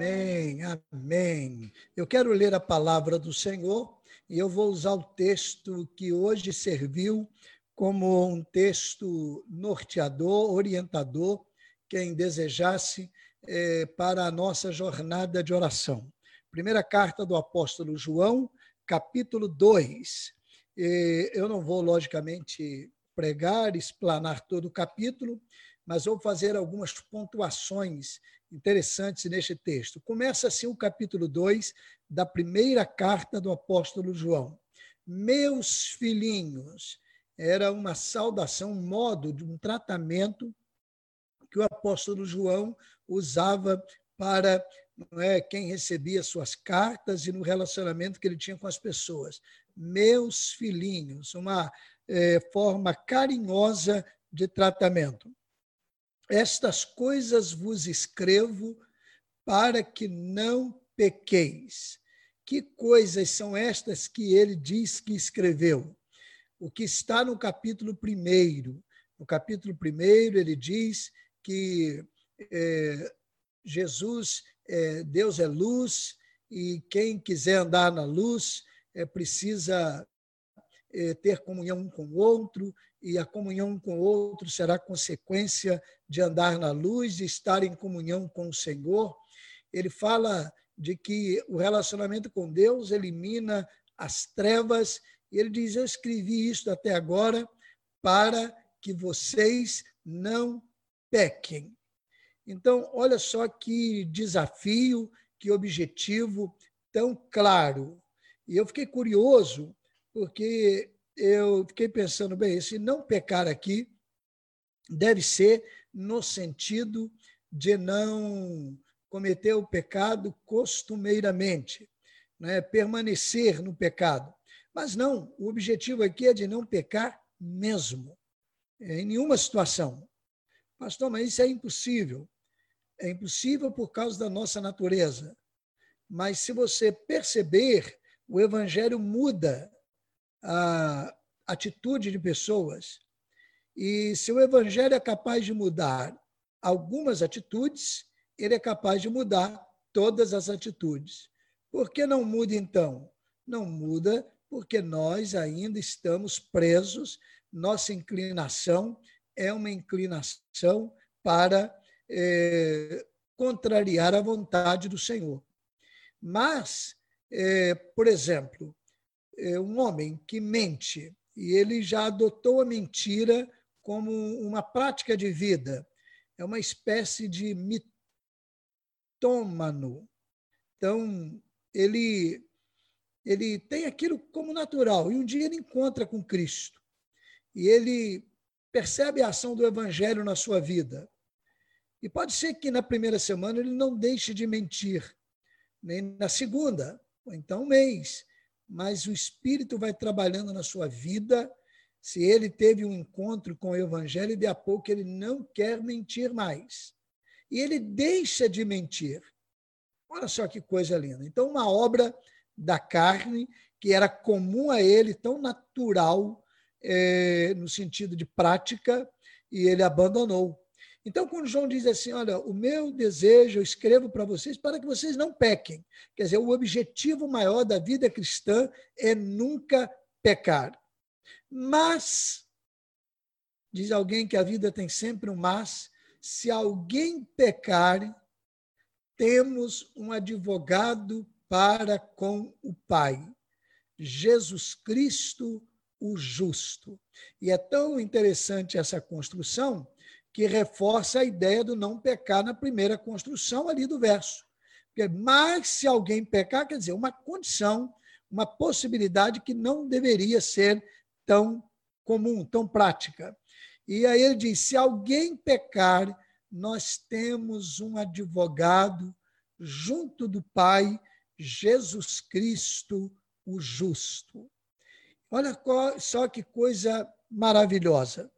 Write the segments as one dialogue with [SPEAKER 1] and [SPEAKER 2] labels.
[SPEAKER 1] Amém, amém. Eu quero ler a palavra do Senhor e eu vou usar o texto que hoje serviu como um texto norteador, orientador, quem desejasse, eh, para a nossa jornada de oração. Primeira carta do apóstolo João, capítulo 2. Eu não vou, logicamente, pregar, explanar todo o capítulo, mas vou fazer algumas pontuações interessantes neste texto. Começa assim o capítulo 2 da primeira carta do apóstolo João. Meus filhinhos, era uma saudação, um modo de um tratamento que o apóstolo João usava para é, quem recebia suas cartas e no relacionamento que ele tinha com as pessoas. Meus filhinhos, uma é, forma carinhosa de tratamento. Estas coisas vos escrevo para que não pequeis. Que coisas são estas que ele diz que escreveu? O que está no capítulo 1. No capítulo 1, ele diz que é, Jesus, é, Deus é luz, e quem quiser andar na luz é, precisa é, ter comunhão um com o outro, e a comunhão com o outro será consequência de andar na luz, de estar em comunhão com o Senhor. Ele fala de que o relacionamento com Deus elimina as trevas, e ele diz: Eu escrevi isto até agora para que vocês não pequem. Então, olha só que desafio, que objetivo tão claro. E eu fiquei curioso, porque eu fiquei pensando, bem, esse não pecar aqui deve ser no sentido de não cometer o pecado costumeiramente, né? permanecer no pecado. Mas não, o objetivo aqui é de não pecar mesmo, em nenhuma situação. Pastor, mas isso é impossível. É impossível por causa da nossa natureza. Mas se você perceber, o evangelho muda a atitude de pessoas. E se o evangelho é capaz de mudar algumas atitudes, ele é capaz de mudar todas as atitudes. Por que não muda então? Não muda porque nós ainda estamos presos, nossa inclinação é uma inclinação para é, contrariar a vontade do Senhor. Mas, é, por exemplo, um homem que mente e ele já adotou a mentira como uma prática de vida, é uma espécie de mitômano. Então, ele ele tem aquilo como natural e um dia ele encontra com Cristo e ele percebe a ação do evangelho na sua vida. E pode ser que na primeira semana ele não deixe de mentir, nem na segunda, ou então um mês, mas o Espírito vai trabalhando na sua vida. Se ele teve um encontro com o Evangelho, de a pouco ele não quer mentir mais. E ele deixa de mentir. Olha só que coisa linda. Então, uma obra da carne que era comum a ele, tão natural, é, no sentido de prática, e ele abandonou. Então, quando João diz assim: Olha, o meu desejo eu escrevo para vocês para que vocês não pequem. Quer dizer, o objetivo maior da vida cristã é nunca pecar. Mas, diz alguém que a vida tem sempre um mas, se alguém pecar, temos um advogado para com o Pai, Jesus Cristo, o justo. E é tão interessante essa construção que reforça a ideia do não pecar na primeira construção ali do verso. Porque, mas se alguém pecar, quer dizer, uma condição, uma possibilidade que não deveria ser tão comum, tão prática. E aí ele diz: se alguém pecar, nós temos um advogado junto do Pai, Jesus Cristo, o justo. Olha só que coisa maravilhosa.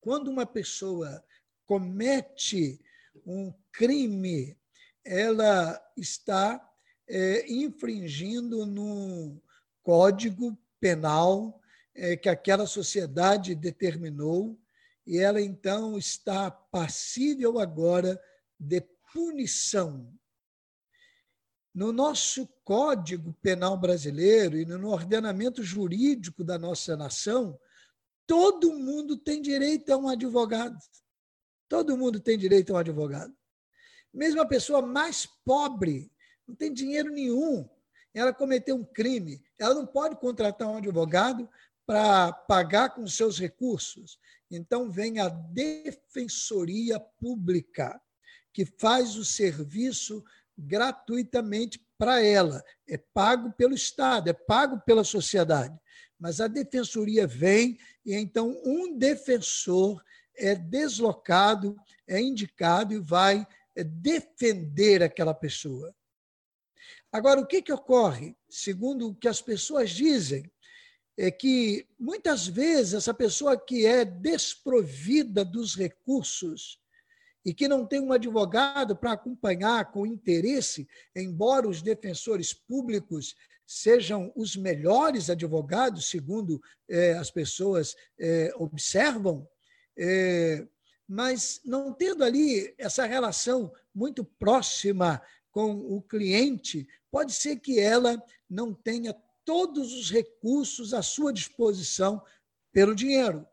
[SPEAKER 1] Quando uma pessoa comete um crime, ela está é, infringindo no código penal é, que aquela sociedade determinou, e ela então está passível agora de punição. No nosso Código Penal brasileiro e no ordenamento jurídico da nossa nação, todo mundo tem direito a um advogado. Todo mundo tem direito a um advogado. Mesmo a pessoa mais pobre, não tem dinheiro nenhum, ela cometeu um crime, ela não pode contratar um advogado para pagar com seus recursos. Então, vem a Defensoria Pública, que faz o serviço gratuitamente para ela. É pago pelo Estado, é pago pela sociedade. Mas a defensoria vem e então um defensor é deslocado, é indicado e vai é, defender aquela pessoa. Agora, o que, que ocorre? Segundo o que as pessoas dizem, é que muitas vezes essa pessoa que é desprovida dos recursos e que não tem um advogado para acompanhar com interesse, embora os defensores públicos sejam os melhores advogados, segundo eh, as pessoas eh, observam, eh, mas não tendo ali essa relação muito próxima com o cliente, pode ser que ela não tenha todos os recursos à sua disposição pelo dinheiro.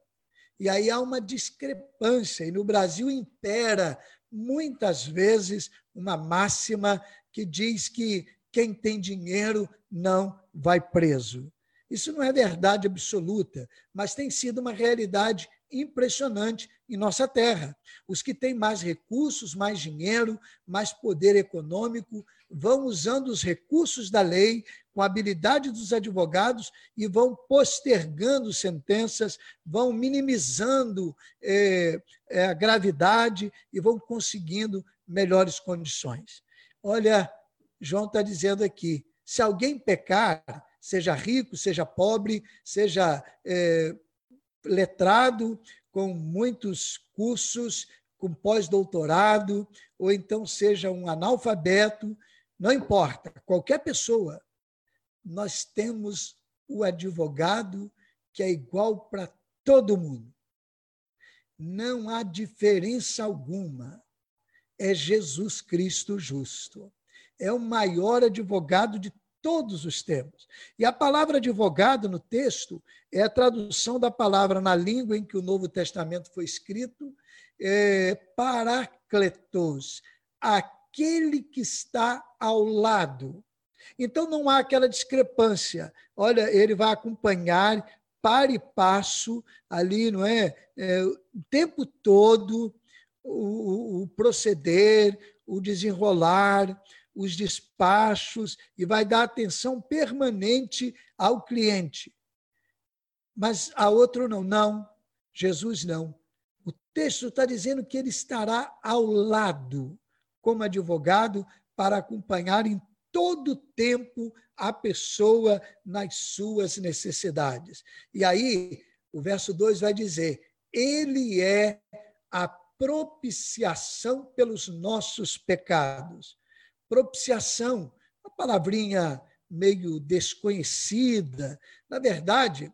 [SPEAKER 1] E aí há uma discrepância, e no Brasil impera muitas vezes uma máxima que diz que quem tem dinheiro não vai preso. Isso não é verdade absoluta, mas tem sido uma realidade impressionante em nossa terra. Os que têm mais recursos, mais dinheiro, mais poder econômico, vão usando os recursos da lei, com a habilidade dos advogados, e vão postergando sentenças, vão minimizando é, é, a gravidade e vão conseguindo melhores condições. Olha, João está dizendo aqui: se alguém pecar, seja rico, seja pobre, seja é, letrado, com muitos cursos, com pós-doutorado, ou então seja um analfabeto, não importa, qualquer pessoa, nós temos o advogado que é igual para todo mundo. Não há diferença alguma. É Jesus Cristo justo. É o maior advogado de todos os tempos. E a palavra advogado no texto é a tradução da palavra na língua em que o Novo Testamento foi escrito, é, paracletos, aquele que está ao lado. Então não há aquela discrepância. Olha, ele vai acompanhar para e passo ali, não é? é o tempo todo o, o proceder, o desenrolar, os despachos e vai dar atenção permanente ao cliente. Mas a outro não, não. Jesus não. O texto está dizendo que ele estará ao lado, como advogado, para acompanhar em todo tempo a pessoa nas suas necessidades. E aí, o verso 2 vai dizer: Ele é a propiciação pelos nossos pecados propiciação, uma palavrinha meio desconhecida. Na verdade,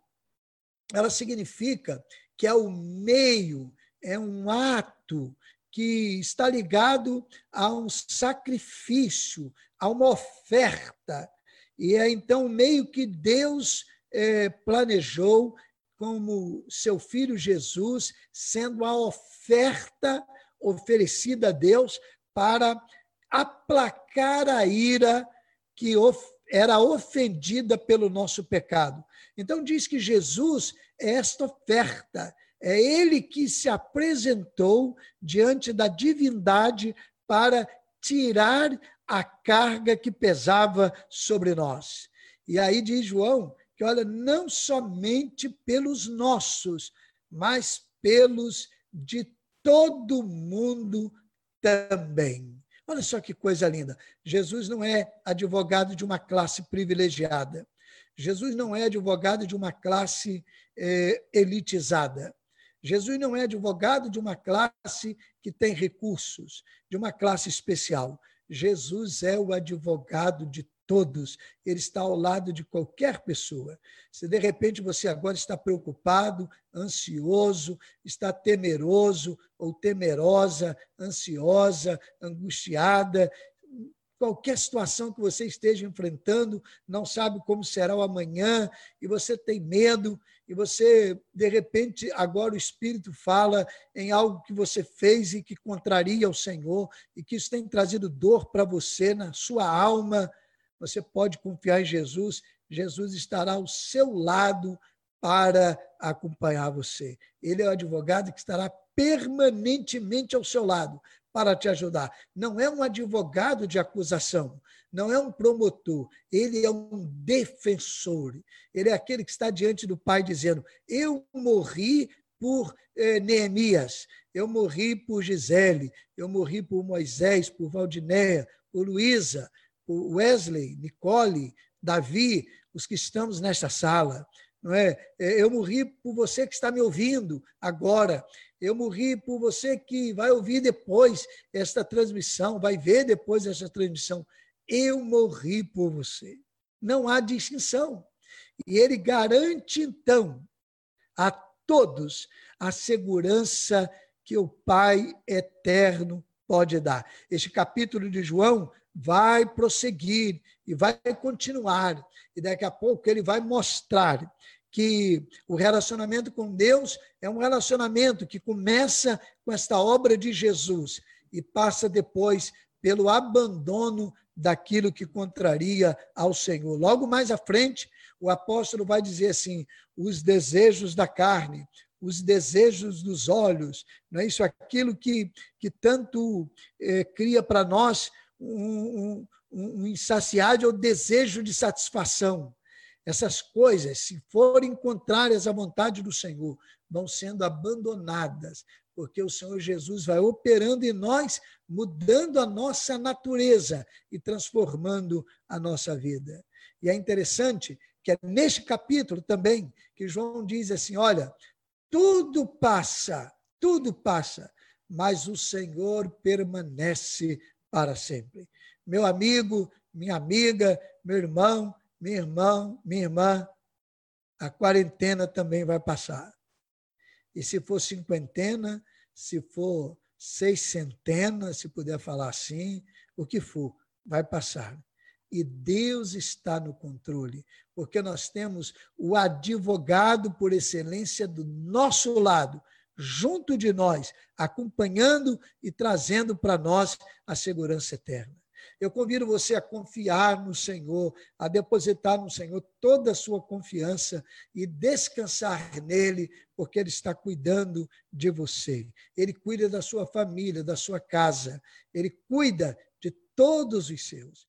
[SPEAKER 1] ela significa que é o meio, é um ato que está ligado a um sacrifício, a uma oferta. E é então o meio que Deus é, planejou como seu filho Jesus, sendo a oferta oferecida a Deus para aplacar a ira que era ofendida pelo nosso pecado. Então, diz que Jesus é esta oferta, é ele que se apresentou diante da divindade para tirar a carga que pesava sobre nós. E aí diz João que, olha, não somente pelos nossos, mas pelos de todo mundo também. Olha só que coisa linda. Jesus não é advogado de uma classe privilegiada. Jesus não é advogado de uma classe é, elitizada. Jesus não é advogado de uma classe que tem recursos, de uma classe especial. Jesus é o advogado de todos, ele está ao lado de qualquer pessoa. Se de repente você agora está preocupado, ansioso, está temeroso ou temerosa, ansiosa, angustiada, qualquer situação que você esteja enfrentando, não sabe como será o amanhã, e você tem medo, e você, de repente, agora o Espírito fala em algo que você fez e que contraria o Senhor, e que isso tem trazido dor para você na sua alma, você pode confiar em Jesus, Jesus estará ao seu lado para acompanhar você. Ele é o advogado que estará permanentemente ao seu lado para te ajudar. Não é um advogado de acusação, não é um promotor, ele é um defensor. Ele é aquele que está diante do Pai dizendo: Eu morri por eh, Neemias, eu morri por Gisele, eu morri por Moisés, por Valdinéia, por Luísa, Wesley, Nicole, Davi, os que estamos nesta sala. Não é? é? Eu morri por você que está me ouvindo agora. Eu morri por você que vai ouvir depois esta transmissão, vai ver depois esta transmissão. Eu morri por você. Não há distinção. E ele garante, então, a todos a segurança que o Pai eterno pode dar. Este capítulo de João vai prosseguir e vai continuar. E daqui a pouco ele vai mostrar que o relacionamento com Deus é um relacionamento que começa com esta obra de Jesus e passa depois pelo abandono daquilo que contraria ao Senhor. Logo mais à frente, o apóstolo vai dizer assim: os desejos da carne, os desejos dos olhos, não é isso? Aquilo que, que tanto eh, cria para nós um, um, um insaciável desejo de satisfação. Essas coisas, se forem contrárias à vontade do Senhor, vão sendo abandonadas, porque o Senhor Jesus vai operando em nós, mudando a nossa natureza e transformando a nossa vida. E é interessante que é neste capítulo também que João diz assim: olha, tudo passa, tudo passa, mas o Senhor permanece para sempre. Meu amigo, minha amiga, meu irmão, minha irmã, minha irmã, a quarentena também vai passar. E se for cinquentena, se for seiscentena, se puder falar assim, o que for, vai passar. E Deus está no controle, porque nós temos o advogado por excelência do nosso lado, junto de nós, acompanhando e trazendo para nós a segurança eterna. Eu convido você a confiar no Senhor, a depositar no Senhor toda a sua confiança e descansar nele, porque ele está cuidando de você. Ele cuida da sua família, da sua casa, ele cuida de todos os seus.